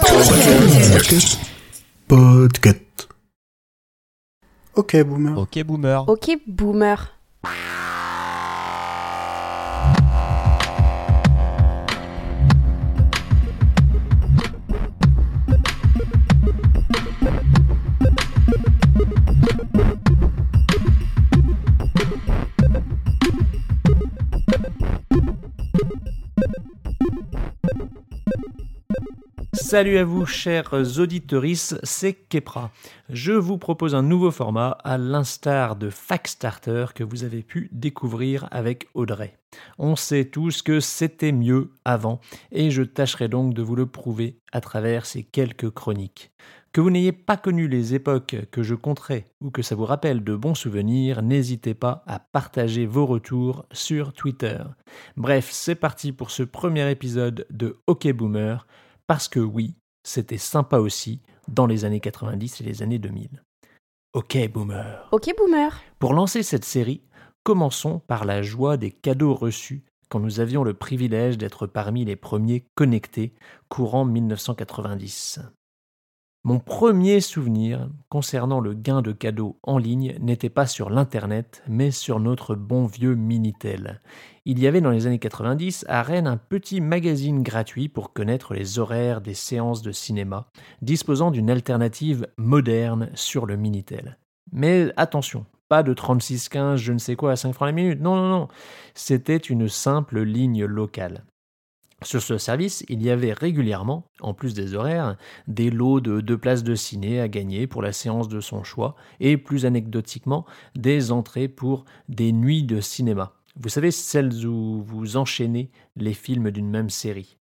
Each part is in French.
Podcast. Podcast. Ok, boomer. Ok, boomer. Ok, boomer. Salut à vous, chers auditorices, c'est Kepra. Je vous propose un nouveau format à l'instar de Starter que vous avez pu découvrir avec Audrey. On sait tous que c'était mieux avant et je tâcherai donc de vous le prouver à travers ces quelques chroniques. Que vous n'ayez pas connu les époques que je compterai ou que ça vous rappelle de bons souvenirs, n'hésitez pas à partager vos retours sur Twitter. Bref, c'est parti pour ce premier épisode de OK Boomer parce que oui, c'était sympa aussi dans les années 90 et les années 2000. Ok boomer. Ok boomer. Pour lancer cette série, commençons par la joie des cadeaux reçus quand nous avions le privilège d'être parmi les premiers connectés courant 1990. Mon premier souvenir concernant le gain de cadeaux en ligne n'était pas sur l'Internet, mais sur notre bon vieux Minitel. Il y avait dans les années 90 à Rennes un petit magazine gratuit pour connaître les horaires des séances de cinéma, disposant d'une alternative moderne sur le Minitel. Mais attention, pas de 36-15 je ne sais quoi à 5 francs la minute, non, non, non, c'était une simple ligne locale. Sur ce service, il y avait régulièrement, en plus des horaires, des lots de deux places de ciné à gagner pour la séance de son choix et, plus anecdotiquement, des entrées pour des nuits de cinéma. Vous savez, celles où vous enchaînez les films d'une même série.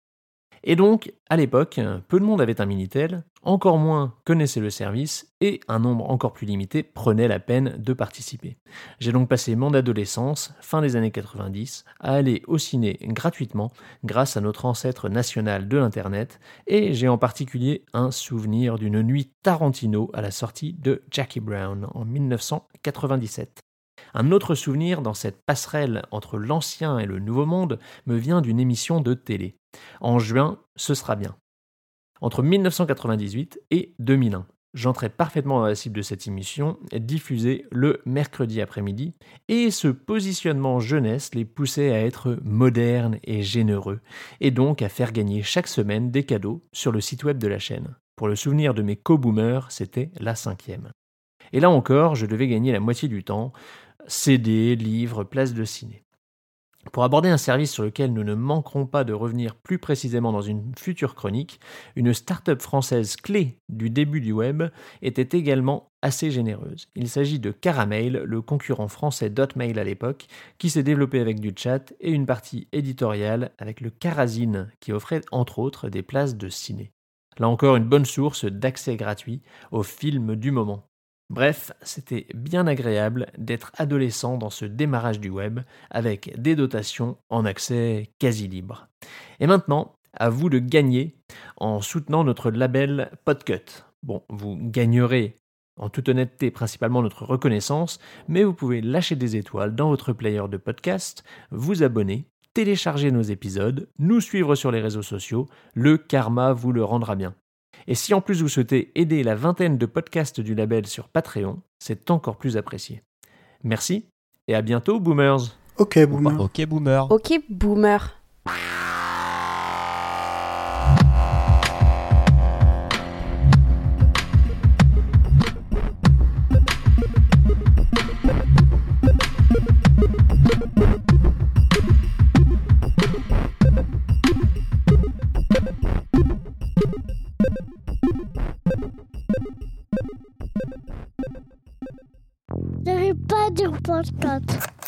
Et donc, à l'époque, peu de monde avait un Minitel, encore moins connaissait le service, et un nombre encore plus limité prenait la peine de participer. J'ai donc passé mon adolescence, fin des années 90, à aller au ciné gratuitement grâce à notre ancêtre national de l'Internet, et j'ai en particulier un souvenir d'une nuit Tarantino à la sortie de Jackie Brown en 1997. Un autre souvenir dans cette passerelle entre l'ancien et le nouveau monde me vient d'une émission de télé. En juin, ce sera bien. Entre 1998 et 2001, j'entrais parfaitement dans la cible de cette émission, diffusée le mercredi après-midi, et ce positionnement jeunesse les poussait à être modernes et généreux, et donc à faire gagner chaque semaine des cadeaux sur le site web de la chaîne. Pour le souvenir de mes co-boomers, c'était la cinquième. Et là encore, je devais gagner la moitié du temps, CD, livres, places de ciné. Pour aborder un service sur lequel nous ne manquerons pas de revenir plus précisément dans une future chronique, une start-up française clé du début du web était également assez généreuse. Il s'agit de Caramel, le concurrent français d'Hotmail à l'époque, qui s'est développé avec du chat et une partie éditoriale avec le Carazine, qui offrait entre autres des places de ciné. Là encore, une bonne source d'accès gratuit aux films du moment. Bref, c'était bien agréable d'être adolescent dans ce démarrage du web avec des dotations en accès quasi libre. Et maintenant, à vous de gagner en soutenant notre label Podcut. Bon, vous gagnerez en toute honnêteté principalement notre reconnaissance, mais vous pouvez lâcher des étoiles dans votre player de podcast, vous abonner, télécharger nos épisodes, nous suivre sur les réseaux sociaux, le karma vous le rendra bien. Et si en plus vous souhaitez aider la vingtaine de podcasts du label sur Patreon, c'est encore plus apprécié. Merci et à bientôt, boomers. Ok, boomer. Ok, boomer. Ok boomer. Vais pas dire podcast.